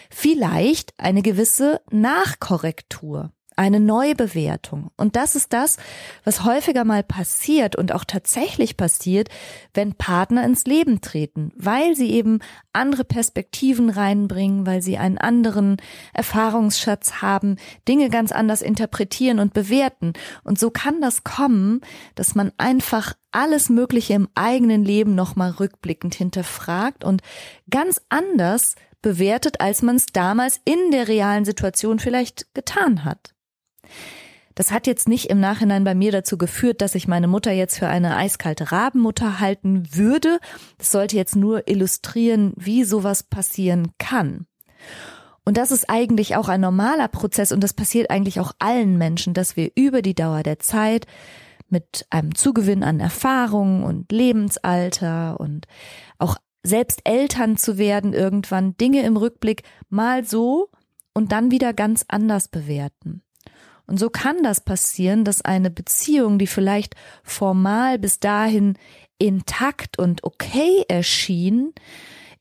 vielleicht eine gewisse Nachkorrektur eine Neubewertung. Und das ist das, was häufiger mal passiert und auch tatsächlich passiert, wenn Partner ins Leben treten, weil sie eben andere Perspektiven reinbringen, weil sie einen anderen Erfahrungsschatz haben, Dinge ganz anders interpretieren und bewerten. Und so kann das kommen, dass man einfach alles Mögliche im eigenen Leben nochmal rückblickend hinterfragt und ganz anders bewertet, als man es damals in der realen Situation vielleicht getan hat. Das hat jetzt nicht im Nachhinein bei mir dazu geführt, dass ich meine Mutter jetzt für eine eiskalte Rabenmutter halten würde. Das sollte jetzt nur illustrieren, wie sowas passieren kann. Und das ist eigentlich auch ein normaler Prozess und das passiert eigentlich auch allen Menschen, dass wir über die Dauer der Zeit mit einem Zugewinn an Erfahrung und Lebensalter und auch selbst Eltern zu werden, irgendwann Dinge im Rückblick mal so und dann wieder ganz anders bewerten. Und so kann das passieren, dass eine Beziehung, die vielleicht formal bis dahin intakt und okay erschien,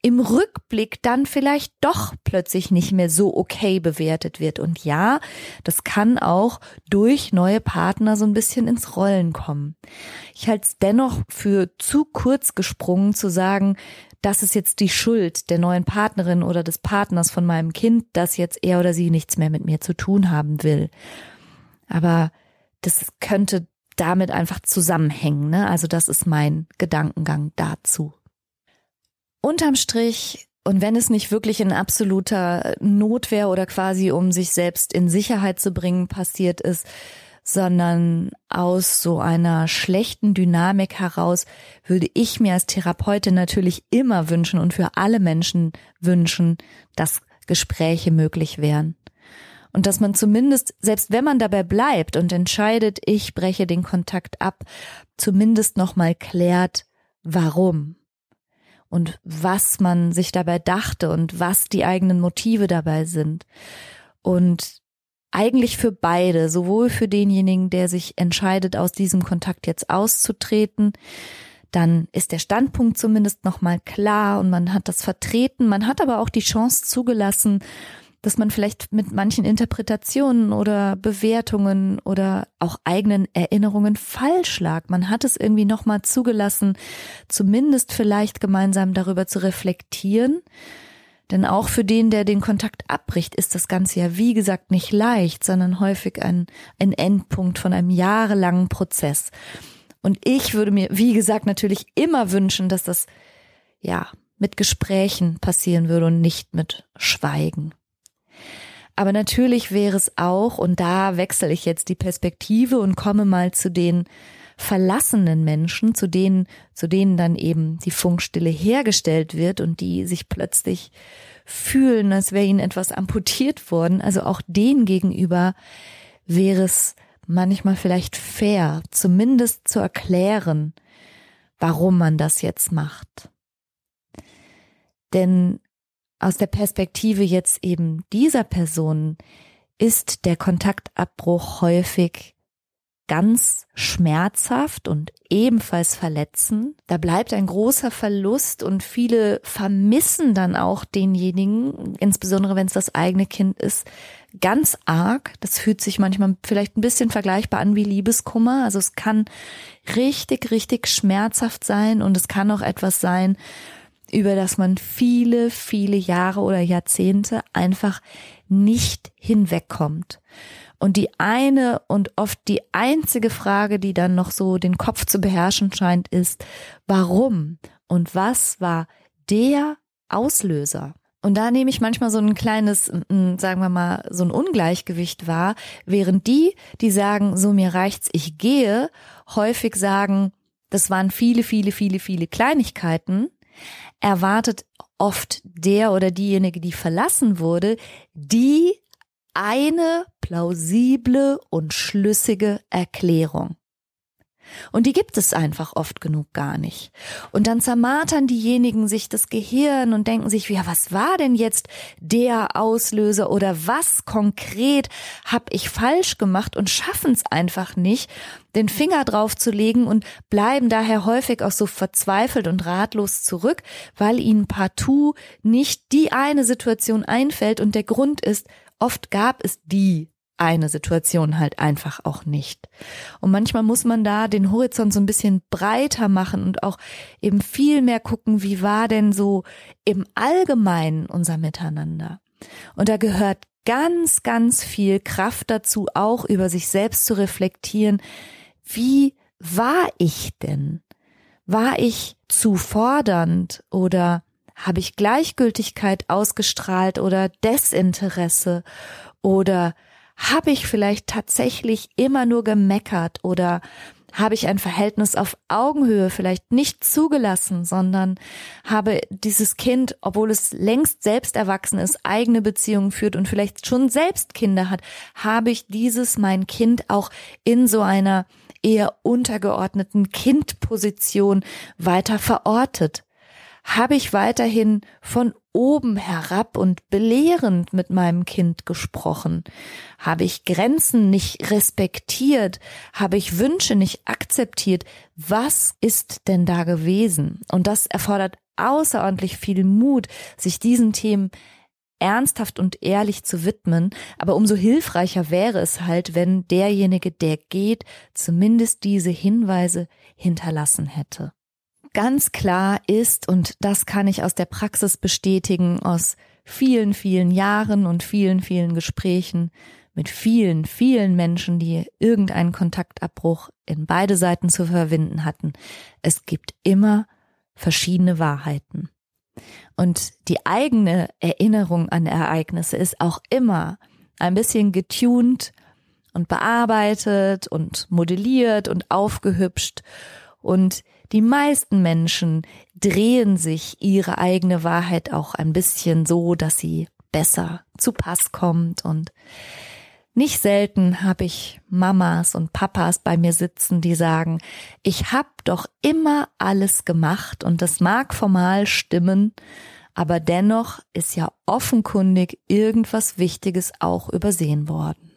im Rückblick dann vielleicht doch plötzlich nicht mehr so okay bewertet wird. Und ja, das kann auch durch neue Partner so ein bisschen ins Rollen kommen. Ich halte es dennoch für zu kurz gesprungen zu sagen, das ist jetzt die Schuld der neuen Partnerin oder des Partners von meinem Kind, dass jetzt er oder sie nichts mehr mit mir zu tun haben will. Aber das könnte damit einfach zusammenhängen. Ne? Also das ist mein Gedankengang dazu. Unterm Strich, und wenn es nicht wirklich in absoluter Notwehr oder quasi um sich selbst in Sicherheit zu bringen passiert ist, sondern aus so einer schlechten Dynamik heraus würde ich mir als Therapeutin natürlich immer wünschen und für alle Menschen wünschen, dass Gespräche möglich wären. Und dass man zumindest, selbst wenn man dabei bleibt und entscheidet, ich breche den Kontakt ab, zumindest nochmal klärt, warum und was man sich dabei dachte und was die eigenen Motive dabei sind. Und eigentlich für beide, sowohl für denjenigen, der sich entscheidet, aus diesem Kontakt jetzt auszutreten, dann ist der Standpunkt zumindest nochmal klar und man hat das vertreten, man hat aber auch die Chance zugelassen, dass man vielleicht mit manchen Interpretationen oder Bewertungen oder auch eigenen Erinnerungen falsch lag. Man hat es irgendwie nochmal zugelassen, zumindest vielleicht gemeinsam darüber zu reflektieren. Denn auch für den, der den Kontakt abbricht, ist das Ganze ja, wie gesagt, nicht leicht, sondern häufig ein, ein Endpunkt von einem jahrelangen Prozess. Und ich würde mir, wie gesagt, natürlich immer wünschen, dass das, ja, mit Gesprächen passieren würde und nicht mit Schweigen. Aber natürlich wäre es auch, und da wechsle ich jetzt die Perspektive und komme mal zu den verlassenen Menschen, zu denen, zu denen dann eben die Funkstille hergestellt wird und die sich plötzlich fühlen, als wäre ihnen etwas amputiert worden. Also auch denen gegenüber wäre es manchmal vielleicht fair, zumindest zu erklären, warum man das jetzt macht. Denn aus der Perspektive jetzt eben dieser Person ist der Kontaktabbruch häufig ganz schmerzhaft und ebenfalls verletzend. Da bleibt ein großer Verlust und viele vermissen dann auch denjenigen, insbesondere wenn es das eigene Kind ist, ganz arg. Das fühlt sich manchmal vielleicht ein bisschen vergleichbar an wie Liebeskummer. Also es kann richtig, richtig schmerzhaft sein und es kann auch etwas sein, über das man viele, viele Jahre oder Jahrzehnte einfach nicht hinwegkommt. Und die eine und oft die einzige Frage, die dann noch so den Kopf zu beherrschen scheint, ist, warum und was war der Auslöser? Und da nehme ich manchmal so ein kleines, sagen wir mal, so ein Ungleichgewicht wahr, während die, die sagen, so mir reicht's, ich gehe, häufig sagen, das waren viele, viele, viele, viele Kleinigkeiten, erwartet oft der oder diejenige, die verlassen wurde, die eine plausible und schlüssige Erklärung. Und die gibt es einfach oft genug gar nicht. Und dann zermartern diejenigen sich das Gehirn und denken sich, ja, was war denn jetzt der Auslöser oder was konkret habe ich falsch gemacht und schaffen es einfach nicht, den Finger drauf zu legen und bleiben daher häufig auch so verzweifelt und ratlos zurück, weil ihnen partout nicht die eine Situation einfällt und der Grund ist, oft gab es die eine Situation halt einfach auch nicht. Und manchmal muss man da den Horizont so ein bisschen breiter machen und auch eben viel mehr gucken, wie war denn so im Allgemeinen unser Miteinander. Und da gehört ganz, ganz viel Kraft dazu, auch über sich selbst zu reflektieren. Wie war ich denn? War ich zu fordernd oder habe ich Gleichgültigkeit ausgestrahlt oder Desinteresse oder habe ich vielleicht tatsächlich immer nur gemeckert oder habe ich ein Verhältnis auf Augenhöhe vielleicht nicht zugelassen, sondern habe dieses Kind, obwohl es längst selbst erwachsen ist, eigene Beziehungen führt und vielleicht schon selbst Kinder hat, habe ich dieses mein Kind auch in so einer eher untergeordneten Kindposition weiter verortet? Habe ich weiterhin von oben herab und belehrend mit meinem Kind gesprochen? Habe ich Grenzen nicht respektiert? Habe ich Wünsche nicht akzeptiert? Was ist denn da gewesen? Und das erfordert außerordentlich viel Mut, sich diesen Themen ernsthaft und ehrlich zu widmen, aber umso hilfreicher wäre es halt, wenn derjenige, der geht, zumindest diese Hinweise hinterlassen hätte ganz klar ist, und das kann ich aus der Praxis bestätigen, aus vielen, vielen Jahren und vielen, vielen Gesprächen mit vielen, vielen Menschen, die irgendeinen Kontaktabbruch in beide Seiten zu verwinden hatten. Es gibt immer verschiedene Wahrheiten. Und die eigene Erinnerung an Ereignisse ist auch immer ein bisschen getuned und bearbeitet und modelliert und aufgehübscht. Und die meisten Menschen drehen sich ihre eigene Wahrheit auch ein bisschen so, dass sie besser zu Pass kommt und nicht selten habe ich Mamas und Papas bei mir sitzen, die sagen, ich habe doch immer alles gemacht und das mag formal stimmen, aber dennoch ist ja offenkundig irgendwas Wichtiges auch übersehen worden.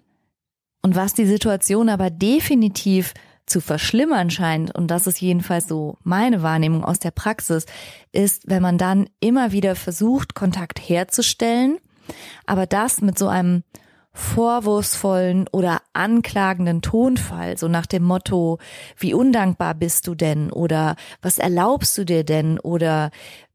Und was die Situation aber definitiv zu verschlimmern scheint, und das ist jedenfalls so meine Wahrnehmung aus der Praxis, ist, wenn man dann immer wieder versucht, Kontakt herzustellen, aber das mit so einem vorwurfsvollen oder anklagenden Tonfall, so nach dem Motto, wie undankbar bist du denn oder was erlaubst du dir denn oder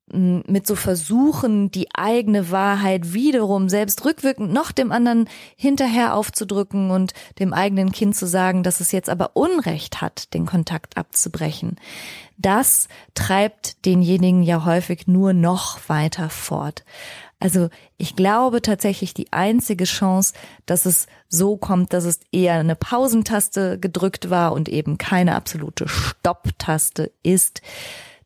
mit so Versuchen, die eigene Wahrheit wiederum selbst rückwirkend noch dem anderen hinterher aufzudrücken und dem eigenen Kind zu sagen, dass es jetzt aber Unrecht hat, den Kontakt abzubrechen. Das treibt denjenigen ja häufig nur noch weiter fort. Also ich glaube tatsächlich die einzige Chance, dass es so kommt, dass es eher eine Pausentaste gedrückt war und eben keine absolute Stopptaste ist,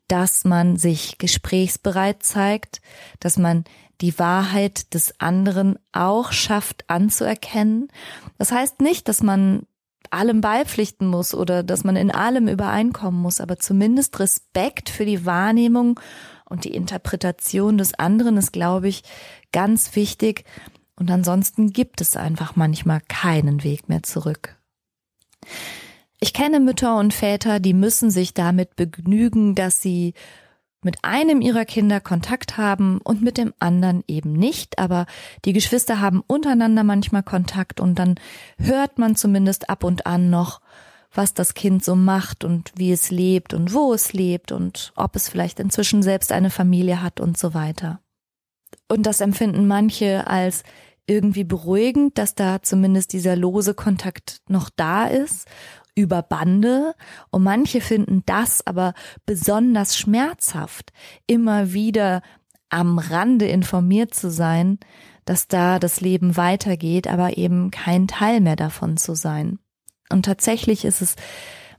dass man sich gesprächsbereit zeigt, dass man die Wahrheit des anderen auch schafft anzuerkennen. Das heißt nicht, dass man allem beipflichten muss oder dass man in allem übereinkommen muss, aber zumindest Respekt für die Wahrnehmung und die Interpretation des anderen ist, glaube ich, ganz wichtig. Und ansonsten gibt es einfach manchmal keinen Weg mehr zurück. Ich kenne Mütter und Väter, die müssen sich damit begnügen, dass sie mit einem ihrer Kinder Kontakt haben und mit dem anderen eben nicht, aber die Geschwister haben untereinander manchmal Kontakt und dann hört man zumindest ab und an noch, was das Kind so macht und wie es lebt und wo es lebt und ob es vielleicht inzwischen selbst eine Familie hat und so weiter. Und das empfinden manche als irgendwie beruhigend, dass da zumindest dieser lose Kontakt noch da ist über Bande und manche finden das aber besonders schmerzhaft, immer wieder am Rande informiert zu sein, dass da das Leben weitergeht, aber eben kein Teil mehr davon zu sein. Und tatsächlich ist es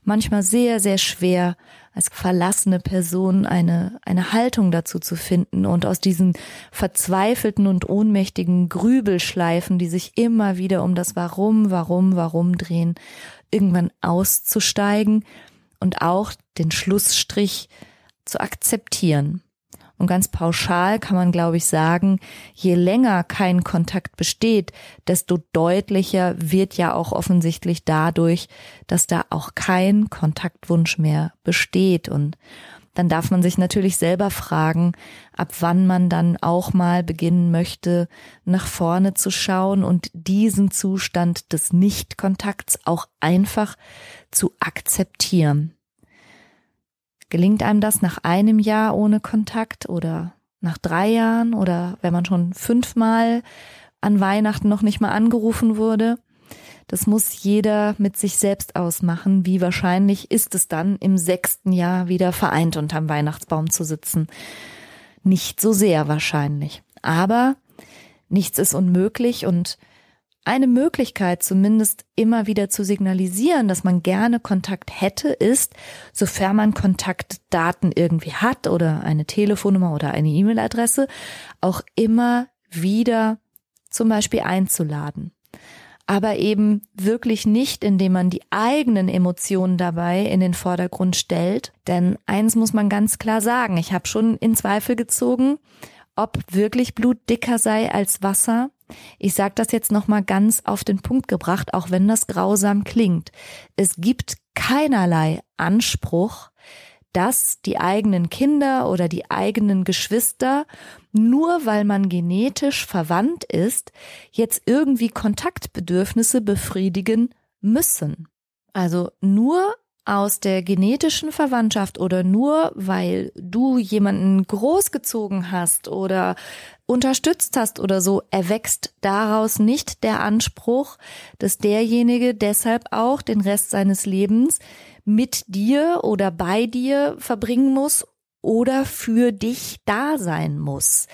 manchmal sehr, sehr schwer, als verlassene Person eine, eine Haltung dazu zu finden und aus diesen verzweifelten und ohnmächtigen Grübelschleifen, die sich immer wieder um das Warum, Warum, Warum drehen, irgendwann auszusteigen und auch den Schlussstrich zu akzeptieren. Und ganz pauschal kann man, glaube ich, sagen, je länger kein Kontakt besteht, desto deutlicher wird ja auch offensichtlich dadurch, dass da auch kein Kontaktwunsch mehr besteht. Und dann darf man sich natürlich selber fragen, ab wann man dann auch mal beginnen möchte, nach vorne zu schauen und diesen Zustand des Nichtkontakts auch einfach zu akzeptieren. Gelingt einem das nach einem Jahr ohne Kontakt oder nach drei Jahren oder wenn man schon fünfmal an Weihnachten noch nicht mal angerufen wurde? Das muss jeder mit sich selbst ausmachen. Wie wahrscheinlich ist es dann, im sechsten Jahr wieder vereint unterm Weihnachtsbaum zu sitzen? Nicht so sehr wahrscheinlich. Aber nichts ist unmöglich und eine Möglichkeit, zumindest immer wieder zu signalisieren, dass man gerne Kontakt hätte, ist, sofern man Kontaktdaten irgendwie hat oder eine Telefonnummer oder eine E-Mail-Adresse, auch immer wieder zum Beispiel einzuladen. Aber eben wirklich nicht, indem man die eigenen Emotionen dabei in den Vordergrund stellt. Denn eins muss man ganz klar sagen, ich habe schon in Zweifel gezogen, ob wirklich Blut dicker sei als Wasser ich sage das jetzt nochmal ganz auf den Punkt gebracht, auch wenn das grausam klingt. Es gibt keinerlei Anspruch, dass die eigenen Kinder oder die eigenen Geschwister, nur weil man genetisch verwandt ist, jetzt irgendwie Kontaktbedürfnisse befriedigen müssen. Also nur aus der genetischen Verwandtschaft oder nur weil du jemanden großgezogen hast oder unterstützt hast oder so, erwächst daraus nicht der Anspruch, dass derjenige deshalb auch den Rest seines Lebens mit dir oder bei dir verbringen muss oder für dich da sein muss.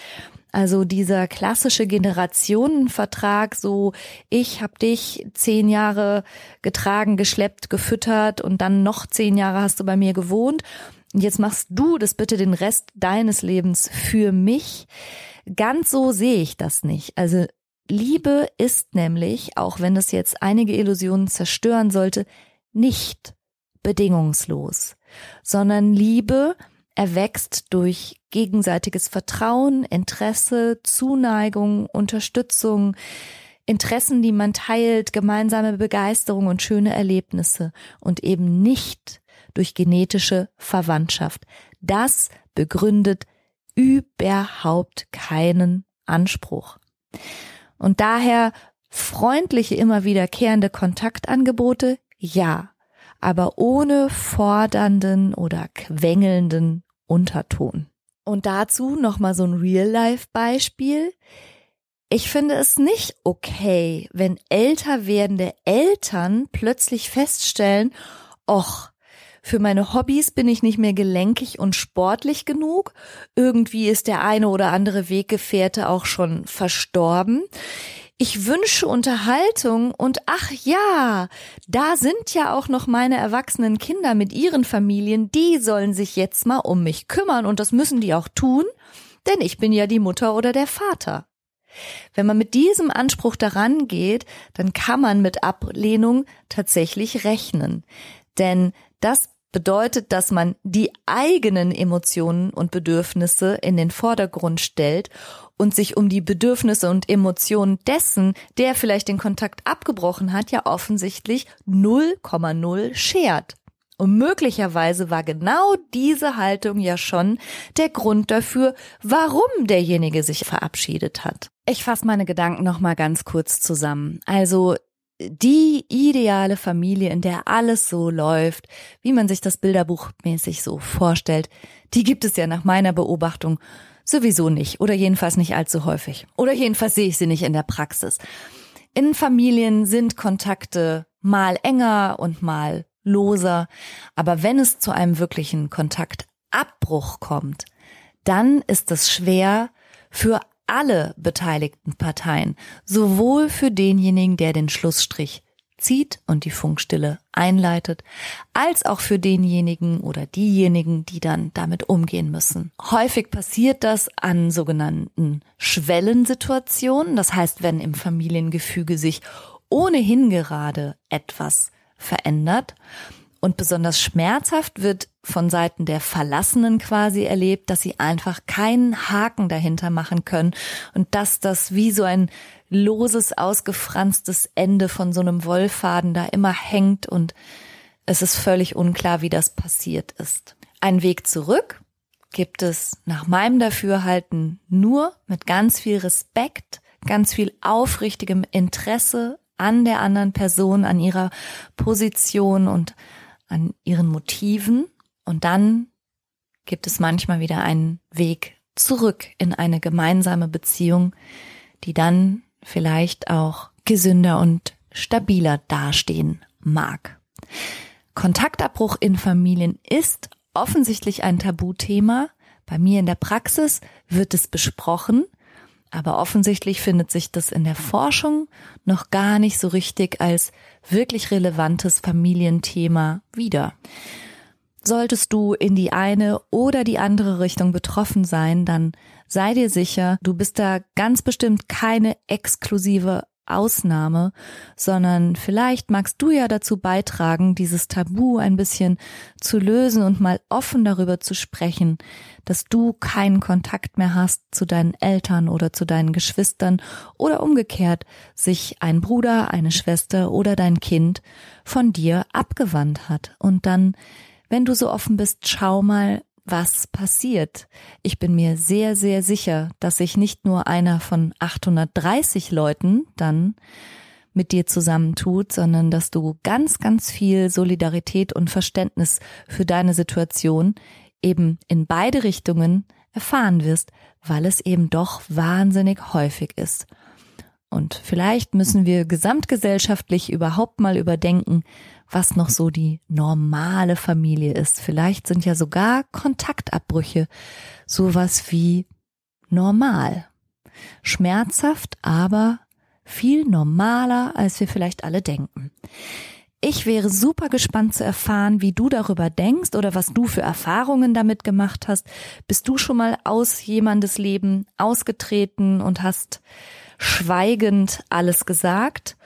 Also dieser klassische Generationenvertrag, so ich habe dich zehn Jahre getragen, geschleppt, gefüttert und dann noch zehn Jahre hast du bei mir gewohnt und jetzt machst du das bitte den Rest deines Lebens für mich. Ganz so sehe ich das nicht. Also Liebe ist nämlich, auch wenn es jetzt einige Illusionen zerstören sollte, nicht bedingungslos, sondern Liebe erwächst durch gegenseitiges Vertrauen, Interesse, Zuneigung, Unterstützung, Interessen, die man teilt, gemeinsame Begeisterung und schöne Erlebnisse und eben nicht durch genetische Verwandtschaft. Das begründet überhaupt keinen Anspruch. Und daher freundliche, immer wiederkehrende Kontaktangebote, ja, aber ohne fordernden oder quengelnden Unterton. Und dazu nochmal so ein Real-Life-Beispiel. Ich finde es nicht okay, wenn älter werdende Eltern plötzlich feststellen, och, für meine Hobbys bin ich nicht mehr gelenkig und sportlich genug. Irgendwie ist der eine oder andere Weggefährte auch schon verstorben. Ich wünsche Unterhaltung und ach ja, da sind ja auch noch meine erwachsenen Kinder mit ihren Familien, die sollen sich jetzt mal um mich kümmern und das müssen die auch tun, denn ich bin ja die Mutter oder der Vater. Wenn man mit diesem Anspruch daran geht, dann kann man mit Ablehnung tatsächlich rechnen. Denn das bedeutet, dass man die eigenen Emotionen und Bedürfnisse in den Vordergrund stellt und sich um die Bedürfnisse und Emotionen dessen, der vielleicht den Kontakt abgebrochen hat, ja offensichtlich 0,0 schert. Und möglicherweise war genau diese Haltung ja schon der Grund dafür, warum derjenige sich verabschiedet hat. Ich fasse meine Gedanken noch mal ganz kurz zusammen. Also die ideale Familie, in der alles so läuft, wie man sich das Bilderbuchmäßig so vorstellt, die gibt es ja nach meiner Beobachtung sowieso nicht oder jedenfalls nicht allzu häufig. Oder jedenfalls sehe ich sie nicht in der Praxis. In Familien sind Kontakte mal enger und mal loser, aber wenn es zu einem wirklichen Kontaktabbruch kommt, dann ist es schwer für alle beteiligten Parteien, sowohl für denjenigen, der den Schlussstrich zieht und die Funkstille einleitet, als auch für denjenigen oder diejenigen, die dann damit umgehen müssen. Häufig passiert das an sogenannten Schwellensituationen, das heißt, wenn im Familiengefüge sich ohnehin gerade etwas verändert und besonders schmerzhaft wird von Seiten der Verlassenen quasi erlebt, dass sie einfach keinen Haken dahinter machen können und dass das wie so ein loses, ausgefranstes Ende von so einem Wollfaden da immer hängt und es ist völlig unklar, wie das passiert ist. Ein Weg zurück gibt es nach meinem Dafürhalten nur mit ganz viel Respekt, ganz viel aufrichtigem Interesse an der anderen Person, an ihrer Position und an ihren Motiven. Und dann gibt es manchmal wieder einen Weg zurück in eine gemeinsame Beziehung, die dann vielleicht auch gesünder und stabiler dastehen mag. Kontaktabbruch in Familien ist offensichtlich ein Tabuthema. Bei mir in der Praxis wird es besprochen, aber offensichtlich findet sich das in der Forschung noch gar nicht so richtig als wirklich relevantes Familienthema wieder. Solltest du in die eine oder die andere Richtung betroffen sein, dann sei dir sicher, du bist da ganz bestimmt keine exklusive Ausnahme, sondern vielleicht magst du ja dazu beitragen, dieses Tabu ein bisschen zu lösen und mal offen darüber zu sprechen, dass du keinen Kontakt mehr hast zu deinen Eltern oder zu deinen Geschwistern oder umgekehrt sich ein Bruder, eine Schwester oder dein Kind von dir abgewandt hat. Und dann, wenn du so offen bist, schau mal, was passiert. Ich bin mir sehr, sehr sicher, dass sich nicht nur einer von 830 Leuten dann mit dir zusammentut, sondern dass du ganz, ganz viel Solidarität und Verständnis für deine Situation eben in beide Richtungen erfahren wirst, weil es eben doch wahnsinnig häufig ist. Und vielleicht müssen wir gesamtgesellschaftlich überhaupt mal überdenken, was noch so die normale Familie ist. Vielleicht sind ja sogar Kontaktabbrüche sowas wie normal. Schmerzhaft, aber viel normaler, als wir vielleicht alle denken. Ich wäre super gespannt zu erfahren, wie du darüber denkst oder was du für Erfahrungen damit gemacht hast. Bist du schon mal aus jemandes Leben ausgetreten und hast schweigend alles gesagt?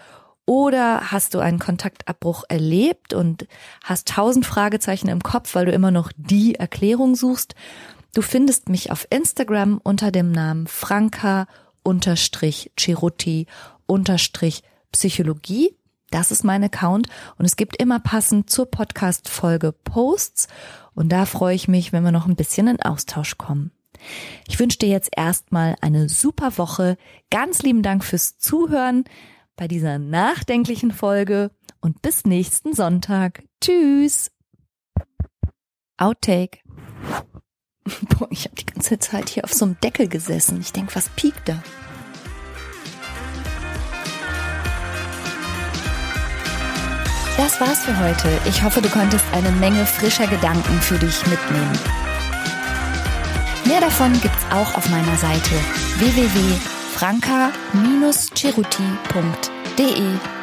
Oder hast du einen Kontaktabbruch erlebt und hast tausend Fragezeichen im Kopf, weil du immer noch die Erklärung suchst? Du findest mich auf Instagram unter dem Namen Franka unterstrich Cerutti unterstrich Psychologie. Das ist mein Account und es gibt immer passend zur Podcast-Folge Posts und da freue ich mich, wenn wir noch ein bisschen in Austausch kommen. Ich wünsche dir jetzt erstmal eine super Woche. Ganz lieben Dank fürs Zuhören bei dieser nachdenklichen Folge und bis nächsten Sonntag. Tschüss. Outtake. Boah, ich habe die ganze Zeit hier auf so einem Deckel gesessen. Ich denk, was piekt da? Das war's für heute. Ich hoffe, du konntest eine Menge frischer Gedanken für dich mitnehmen. Mehr davon gibt's auch auf meiner Seite www.franca-ceruti.de